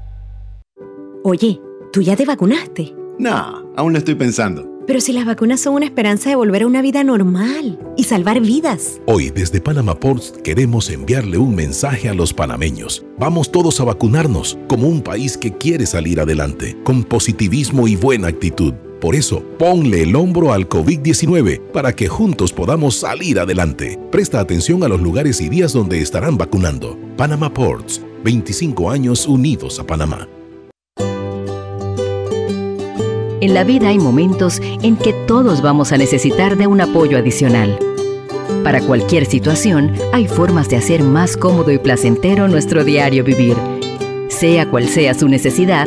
Oye, ¿tú ya te vacunaste? No, aún lo estoy pensando. Pero si las vacunas son una esperanza de volver a una vida normal y salvar vidas. Hoy desde Panama Ports queremos enviarle un mensaje a los panameños. Vamos todos a vacunarnos como un país que quiere salir adelante, con positivismo y buena actitud. Por eso, ponle el hombro al COVID-19 para que juntos podamos salir adelante. Presta atención a los lugares y días donde estarán vacunando. Panama Ports, 25 años unidos a Panamá. En la vida hay momentos en que todos vamos a necesitar de un apoyo adicional. Para cualquier situación, hay formas de hacer más cómodo y placentero nuestro diario vivir. Sea cual sea su necesidad,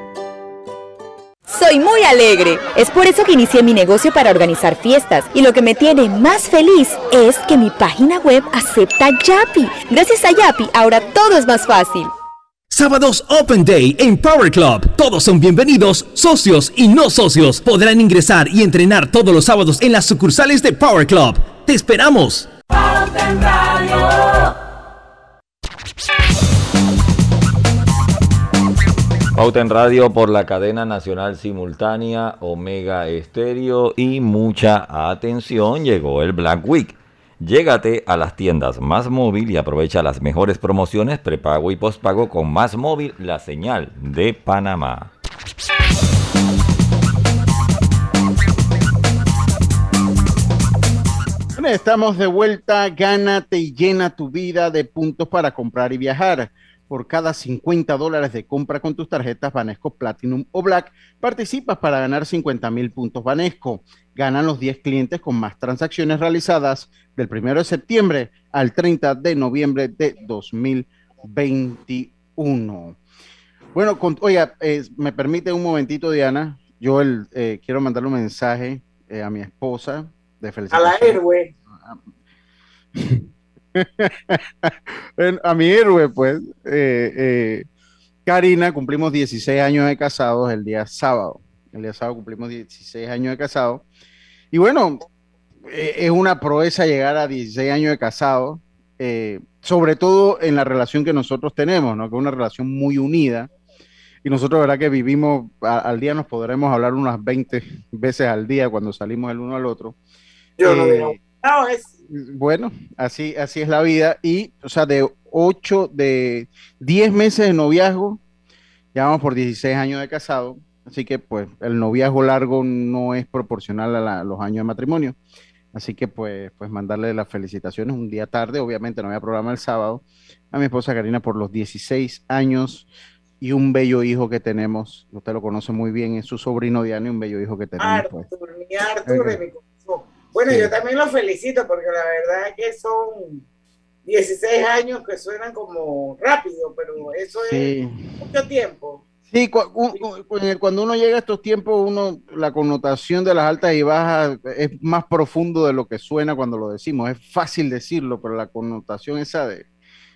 Muy alegre. Es por eso que inicié mi negocio para organizar fiestas. Y lo que me tiene más feliz es que mi página web acepta Yapi. Gracias a Yapi, ahora todo es más fácil. Sábados Open Day en Power Club. Todos son bienvenidos, socios y no socios. Podrán ingresar y entrenar todos los sábados en las sucursales de Power Club. ¡Te esperamos! Pauta en Radio por la cadena nacional simultánea Omega Estéreo y mucha atención, llegó el Black Week. Llégate a las tiendas Más Móvil y aprovecha las mejores promociones prepago y postpago con Más Móvil, la señal de Panamá. estamos de vuelta. Gánate y llena tu vida de puntos para comprar y viajar. Por cada 50 dólares de compra con tus tarjetas Banesco Platinum o Black, participas para ganar 50 mil puntos Banesco. Ganan los 10 clientes con más transacciones realizadas del 1 de septiembre al 30 de noviembre de 2021. Bueno, oiga, me permite un momentito, Diana. Yo el, eh, quiero mandarle un mensaje eh, a mi esposa de felicidad. A la héroe. a mi héroe, pues. Eh, Karina, cumplimos 16 años de casados el día sábado. El día sábado cumplimos 16 años de casados. Y bueno, eh, es una proeza llegar a 16 años de casado, eh, sobre todo en la relación que nosotros tenemos, ¿no? que es una relación muy unida. Y nosotros, verdad que vivimos, al día nos podremos hablar unas 20 veces al día cuando salimos el uno al otro. Yo no digo, eh, Bueno, así, así es la vida. Y, o sea, de 8, de 10 meses de noviazgo, ya vamos por 16 años de casado. Así que, pues, el noviazgo largo no es proporcional a, los años de matrimonio. Así que, pues, pues, mandarle las felicitaciones un día tarde. Obviamente no había programa el sábado. A mi esposa Karina por los 16 años y un bello hijo que tenemos. Usted lo conoce muy bien, es su sobrino Diana y un bello hijo que tenemos. Pues. Bueno, yo también lo felicito porque la verdad es que son 16 años que suenan como rápido, pero eso es mucho tiempo. Sí, cuando uno llega a estos tiempos, uno la connotación de las altas y bajas es más profundo de lo que suena cuando lo decimos. Es fácil decirlo, pero la connotación esa de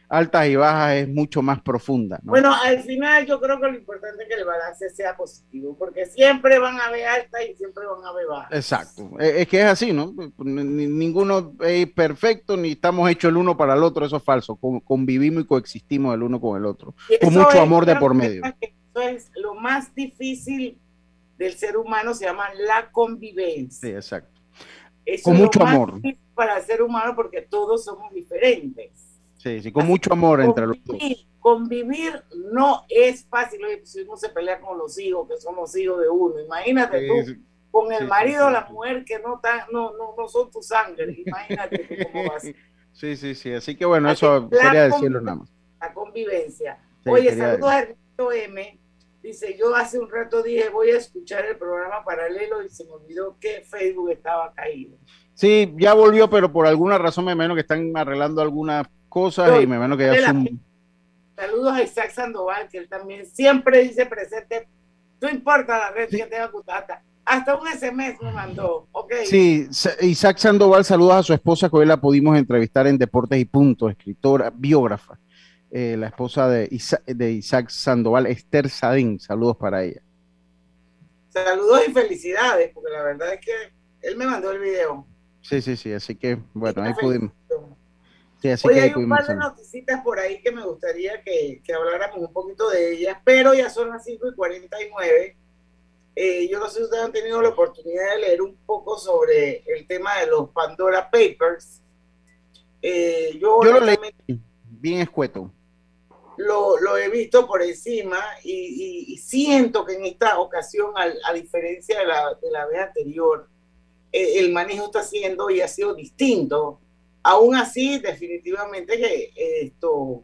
altas y bajas es mucho más profunda. Bueno, al final yo creo que lo importante es que el balance sea positivo, porque siempre van a haber altas y siempre van a haber bajas. Exacto, es que es así, ¿no? Ninguno es perfecto, ni estamos hechos el uno para el otro, eso es falso. Convivimos y coexistimos el uno con el otro, con mucho amor de por medio es lo más difícil del ser humano, se llama la convivencia. Sí, exacto. con mucho amor. Para el ser humano porque todos somos diferentes. Sí, sí, con mucho amor entre los dos. Convivir no es fácil. Oye, si uno se pelea con los hijos, que somos hijos de uno, imagínate tú, con el marido o la mujer que no, no, no, son tu sangre, imagínate cómo vas. Sí, sí, sí, así que bueno, eso quería decirlo nada más. La convivencia. Oye, saludos a Ernesto M Dice, yo hace un rato dije, voy a escuchar el programa paralelo y se me olvidó que Facebook estaba caído. Sí, ya volvió, pero por alguna razón me imagino que están arreglando algunas cosas y me imagino que ya son... Saludos a Isaac Sandoval, que él también siempre dice presente, no importa la red que tenga Cutata. Hasta un SMS me mandó, ok. Sí, Isaac Sandoval, saludos a su esposa, que hoy la pudimos entrevistar en Deportes y Punto, escritora, biógrafa. Eh, la esposa de, de Isaac Sandoval, Esther Sadín. Saludos para ella. Saludos y felicidades, porque la verdad es que él me mandó el video. Sí, sí, sí, así que bueno, ahí pudimos. Sí, así que hay un par de noticias por ahí que me gustaría que, que, habláramos un poquito de ellas, pero ya son las 5 y 49 Eh, yo no sé si ustedes han tenido la oportunidad de leer un poco sobre el tema de los Pandora Papers. Eh, yo, yo lo leí bien escueto. Lo, lo, he visto por encima y, y, siento que en esta ocasión, a, a diferencia de la, de la vez anterior, eh, el manejo está siendo y ha sido distinto. Aún así, definitivamente que esto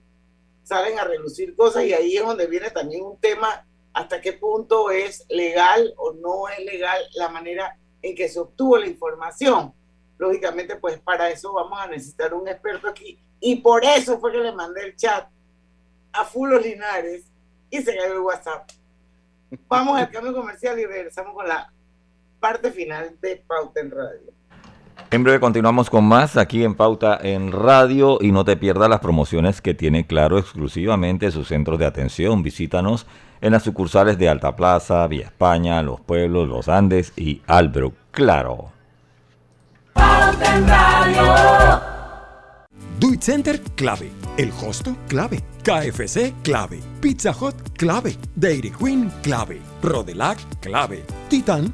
salen a relucir cosas y ahí es donde viene también un tema hasta qué punto es legal o no es legal la manera en que se obtuvo la información. Lógicamente, pues para eso vamos a necesitar un experto aquí. Y por eso fue que le mandé el chat a Fulo Linares y se cayó el WhatsApp. Vamos al cambio comercial y regresamos con la parte final de Pauta en Radio. En breve continuamos con más aquí en Pauta en Radio y no te pierdas las promociones que tiene Claro exclusivamente sus centros de atención. Visítanos en las sucursales de Alta Plaza, Vía España, Los Pueblos, Los Andes y Albro. Claro. Pauta en Radio. Do Center, clave. El Hosto, clave. KFC, clave. Pizza Hut, clave. Dairy Queen, clave. Rodelac, clave. Titan,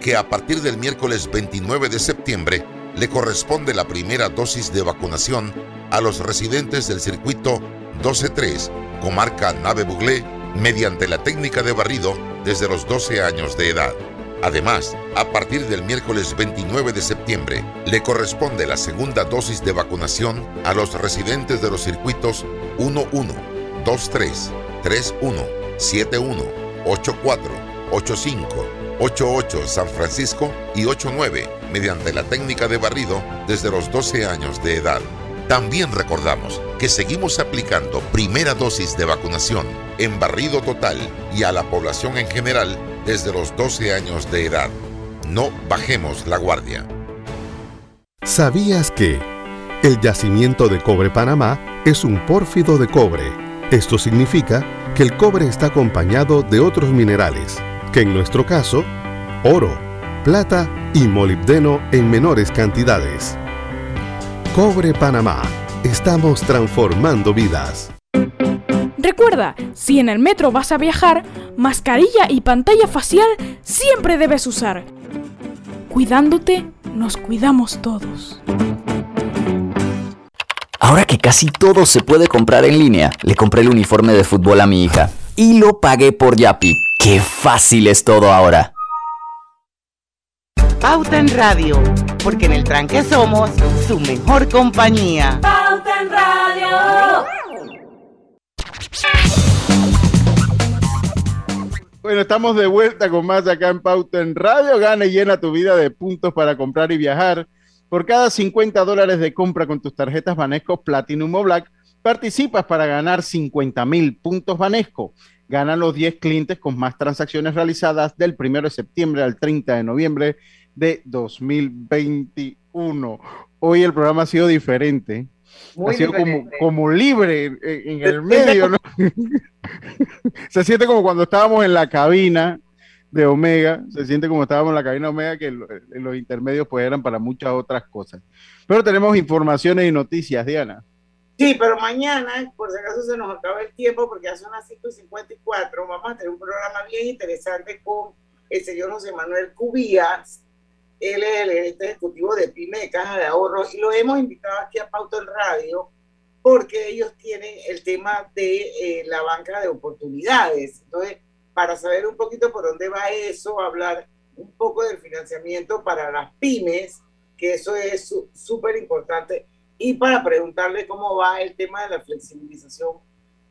que a partir del miércoles 29 de septiembre le corresponde la primera dosis de vacunación a los residentes del circuito 123, comarca Nave Buglé, mediante la técnica de barrido desde los 12 años de edad. Además, a partir del miércoles 29 de septiembre, le corresponde la segunda dosis de vacunación a los residentes de los circuitos 11, 23, 31, 71, 84, 85, 88 San Francisco y 89 mediante la técnica de barrido desde los 12 años de edad. También recordamos que seguimos aplicando primera dosis de vacunación en barrido total y a la población en general desde los 12 años de edad. No bajemos la guardia. ¿Sabías que el yacimiento de cobre Panamá es un pórfido de cobre? Esto significa que el cobre está acompañado de otros minerales que en nuestro caso, oro, plata y molibdeno en menores cantidades. Cobre Panamá. Estamos transformando vidas. Recuerda, si en el metro vas a viajar, mascarilla y pantalla facial siempre debes usar. Cuidándote, nos cuidamos todos. Ahora que casi todo se puede comprar en línea, le compré el uniforme de fútbol a mi hija y lo pagué por Yapi. ¡Qué fácil es todo ahora! Pauta en Radio, porque en el tranque somos su mejor compañía. Pauta en Radio. Bueno, estamos de vuelta con más acá en Pauta en Radio. Gana y llena tu vida de puntos para comprar y viajar. Por cada 50 dólares de compra con tus tarjetas Banesco Platinum o Black, participas para ganar 50 mil puntos Banesco ganan los 10 clientes con más transacciones realizadas del 1 de septiembre al 30 de noviembre de 2021. Hoy el programa ha sido diferente. ha sido Como, como libre en, el medio, ¿no? Se siente como cuando estábamos en la cabina de Omega, se siente como estábamos en la cabina de Omega, que los intermedios pues eran para muchas otras cosas. Pero tenemos informaciones y noticias, Diana. Sí, pero mañana, por si acaso se nos acaba el tiempo, porque ya son las 5.54, vamos a tener un programa bien interesante con el señor José Manuel Cubías. Él es el gerente ejecutivo de PYME, Caja de Ahorro, y lo hemos invitado aquí a Pauta en Radio porque ellos tienen el tema de eh, la banca de oportunidades. Entonces, para saber un poquito por dónde va eso, hablar un poco del financiamiento para las pymes, que eso es súper importante, y para preguntarle cómo va el tema de la flexibilización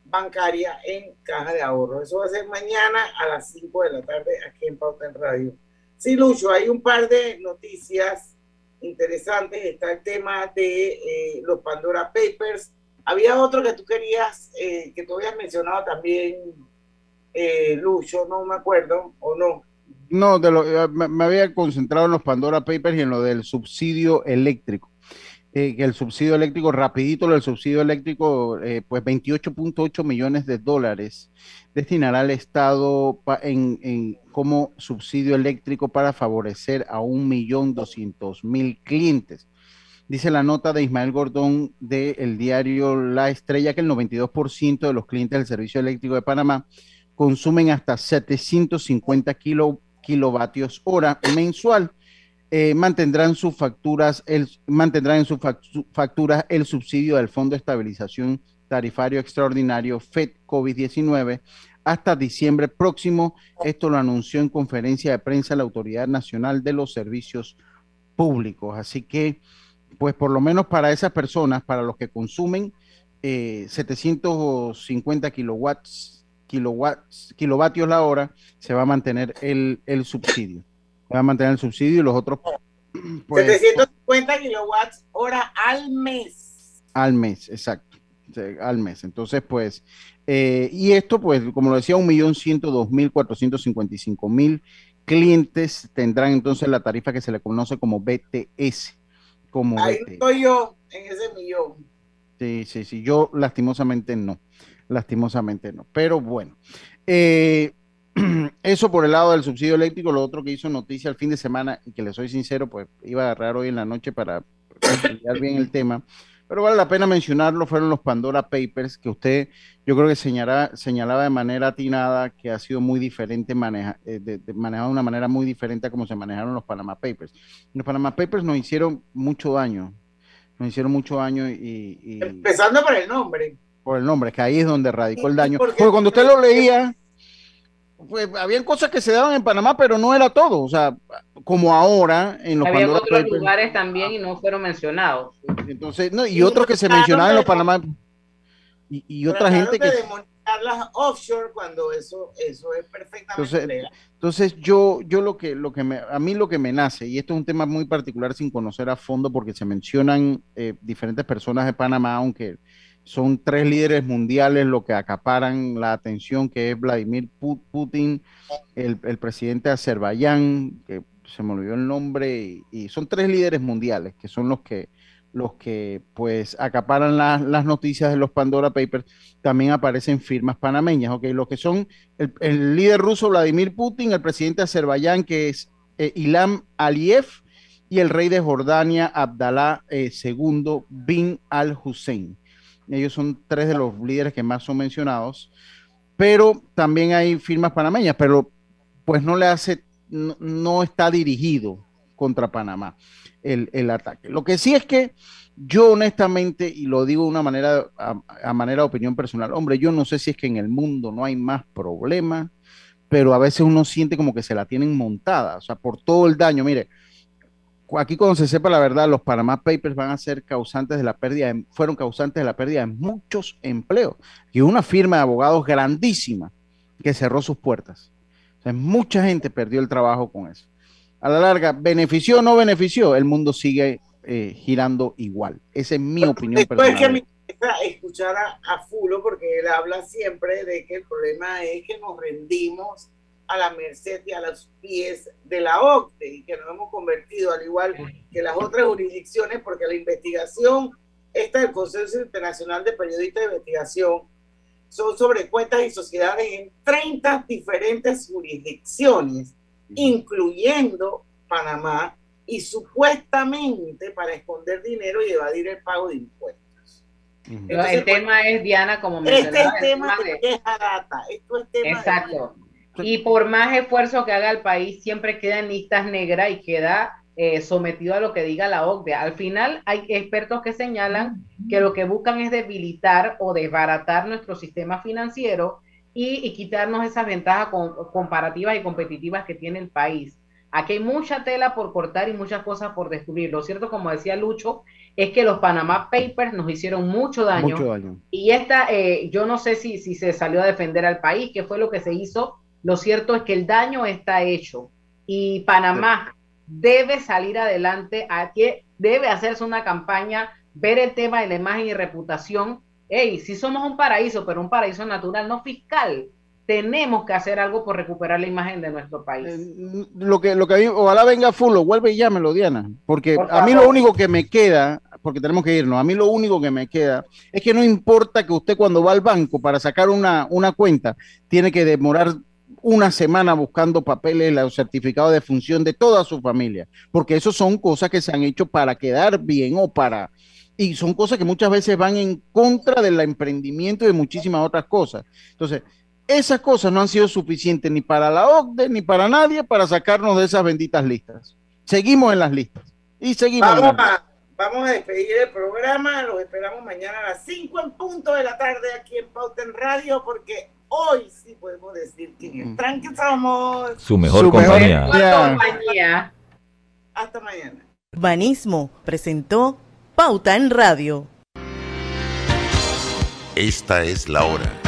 bancaria en caja de ahorro. Eso va a ser mañana a las 5 de la tarde aquí en Pauta en Radio. Sí, Lucho, hay un par de noticias interesantes. Está el tema de eh, los Pandora Papers. Había otro que tú querías, eh, que tú habías mencionado también, eh, Lucho, no me acuerdo, o no. No, eh, me, había concentrado en los Pandora Papers y en lo del subsidio eléctrico. Eh, el subsidio eléctrico, rapidito, el subsidio eléctrico, eh, pues 28.8 millones de dólares destinará al Estado en, como subsidio eléctrico para favorecer a 1.200.000 clientes. Dice la nota de Ismael Gordón del diario La Estrella que el 92% de los clientes del servicio eléctrico de Panamá consumen hasta 750 kilo, kilovatios hora mensual. Eh, mantendrán sus facturas, el, mantendrán en sus facturas el subsidio del Fondo de Estabilización Tarifario Extraordinario FED COVID-19 hasta diciembre próximo. Esto lo anunció en conferencia de prensa la Autoridad Nacional de los Servicios Públicos. Así que, pues por lo menos para esas personas, para los que consumen eh, 750 kilowatts kilowatts, kilovatios la hora, se va a mantener el, el subsidio. Va a mantener el subsidio y los otros... Pues, 750 kilowatts hora al mes. Al mes, exacto. Al mes. Entonces, pues, eh, y esto, pues, como lo decía, 1.102.455.000 clientes tendrán entonces la tarifa que se le conoce como BTS. Como Ahí BTS. estoy yo en ese millón. Sí, sí, sí. Yo lastimosamente no lastimosamente no. Pero bueno, eh, eso por el lado del subsidio eléctrico, lo otro que hizo noticia el fin de semana, y que le soy sincero, pues iba a agarrar hoy en la noche para estudiar bien el tema, pero vale la pena mencionarlo, fueron los Pandora Papers, que usted yo creo que señalaba, señalaba de manera atinada que ha sido muy diferente, maneja, eh, de, de manejado de una manera muy diferente a como se manejaron los Panama Papers. Los Panama Papers nos hicieron mucho daño, nos hicieron mucho daño y... y... Empezando por el nombre por el nombre, que ahí es donde radicó el daño. Porque, cuando usted lo leía, pues habían cosas que se daban en Panamá, pero no era todo. O sea, como ahora en los Había otros lugares también y no fueron mencionados. Entonces, no, y otros que se mencionaban en los Panamá. Y, y otra gente que. De las offshore cuando eso, eso es perfectamente entonces, entonces yo, yo lo que, lo que me, a mí lo que me nace, y esto es un tema muy particular sin conocer a fondo porque se mencionan eh, diferentes personas de Panamá, aunque son tres líderes mundiales lo que acaparan la atención, que es Vladimir Putin, el, presidente de Azerbaiyán, que se me olvidó el nombre, y, son tres líderes mundiales que son los que los que pues acaparan las noticias de los Pandora Papers, también aparecen firmas panameñas, ok, lo que son el, líder ruso Vladimir Putin, el presidente de Azerbaiyán que es eh, Ilham Aliyev y el rey de Jordania Abdalá II eh, bin al-Hussein. Ellos son tres de los líderes que más son mencionados, pero también hay firmas panameñas, pero pues no le hace, no, está dirigido contra Panamá el, ataque. Lo que sí es que yo honestamente, y lo digo de una manera, a, a, manera de opinión personal, hombre, yo no sé si es que en el mundo no hay más problemas, pero a veces uno siente como que se la tienen montada, o sea, por todo el daño. Mire, aquí cuando se sepa la verdad, los Panama Papers van a ser causantes de la pérdida, fueron causantes de la pérdida de muchos empleos. Y una firma de abogados grandísima que cerró sus puertas. O sea, mucha gente perdió el trabajo con eso. A la larga, ¿benefició o no benefició? El mundo sigue eh, girando igual. Esa es mi opinión personal. Es que me escuchar a, a Fulo porque él habla siempre de que el problema es que nos rendimos a la merced y a los pies de la OCDE y que nos hemos convertido, al igual que las otras jurisdicciones, porque la investigación, esta del Consejo Internacional de Periodistas de Investigación, son sobre cuentas y sociedades en 30 diferentes jurisdicciones, incluyendo Panamá, y supuestamente para esconder dinero y evadir el pago de impuestos. el tema es, Diana, como mencionaba. Este es tema de queja data. Esto es tema Exacto. Y por más esfuerzo que haga el país, siempre queda en listas negras y queda eh, sometido a lo que diga la OCDE. Al final hay expertos que señalan que lo que buscan es debilitar o desbaratar nuestro sistema financiero y, quitarnos esas ventajas comparativas y competitivas que tiene el país. Aquí hay mucha tela por cortar y muchas cosas por destruir. Lo cierto, como decía Lucho, es que los Panama Papers nos hicieron mucho daño. Y esta, eh, yo no sé si, si se salió a defender al país, qué fue lo que se hizo. Lo cierto es que el daño está hecho. Y Panamá, debe salir adelante, que debe hacerse una campaña, ver el tema de la imagen y reputación. Hey, si somos un paraíso, pero un paraíso natural, no fiscal, tenemos que hacer algo por recuperar la imagen de nuestro país. Eh, lo que, lo que ojalá venga Fulo, vuelve y llámelo, Diana, porque a mí lo único que me queda, porque tenemos que irnos, a mí lo único que me queda es que no importa que usted cuando va al banco para sacar una, una cuenta, tiene que demorar una semana buscando papeles, los certificados de función de toda su familia, porque eso son cosas que se han hecho para quedar bien o para... Y son cosas que muchas veces van en contra del emprendimiento y de muchísimas otras cosas. Entonces, esas cosas no han sido suficientes ni para la OCDE ni para nadie para sacarnos de esas benditas listas. Seguimos en las listas. Y seguimos. Vamos, a, vamos a despedir el programa. Los esperamos mañana a las 5 en punto de la tarde aquí en Pauten Radio porque hoy sí podemos decir que en el tranque somos su mejor, compañía. compañía. Hasta mañana. Banismo presentó Pauta en Radio. Esta es la hora.